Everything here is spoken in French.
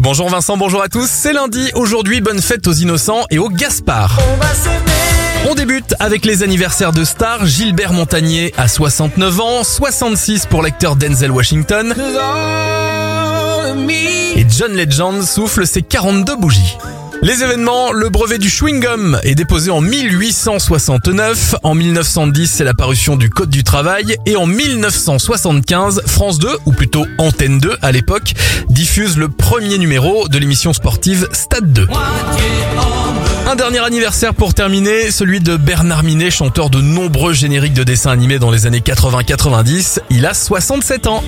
Bonjour Vincent, bonjour à tous, c'est lundi, aujourd'hui bonne fête aux innocents et aux Gaspard. On débute avec les anniversaires de stars, Gilbert Montagnier à 69 ans, 66 pour l'acteur Denzel Washington. Et John Legend souffle ses 42 bougies. Les événements, le brevet du chewing-gum est déposé en 1869, en 1910 c'est la parution du Code du travail et en 1975 France 2, ou plutôt Antenne 2 à l'époque, diffuse le premier numéro de l'émission sportive Stade 2. Un dernier anniversaire pour terminer, celui de Bernard Minet, chanteur de nombreux génériques de dessins animés dans les années 80-90. Il a 67 ans.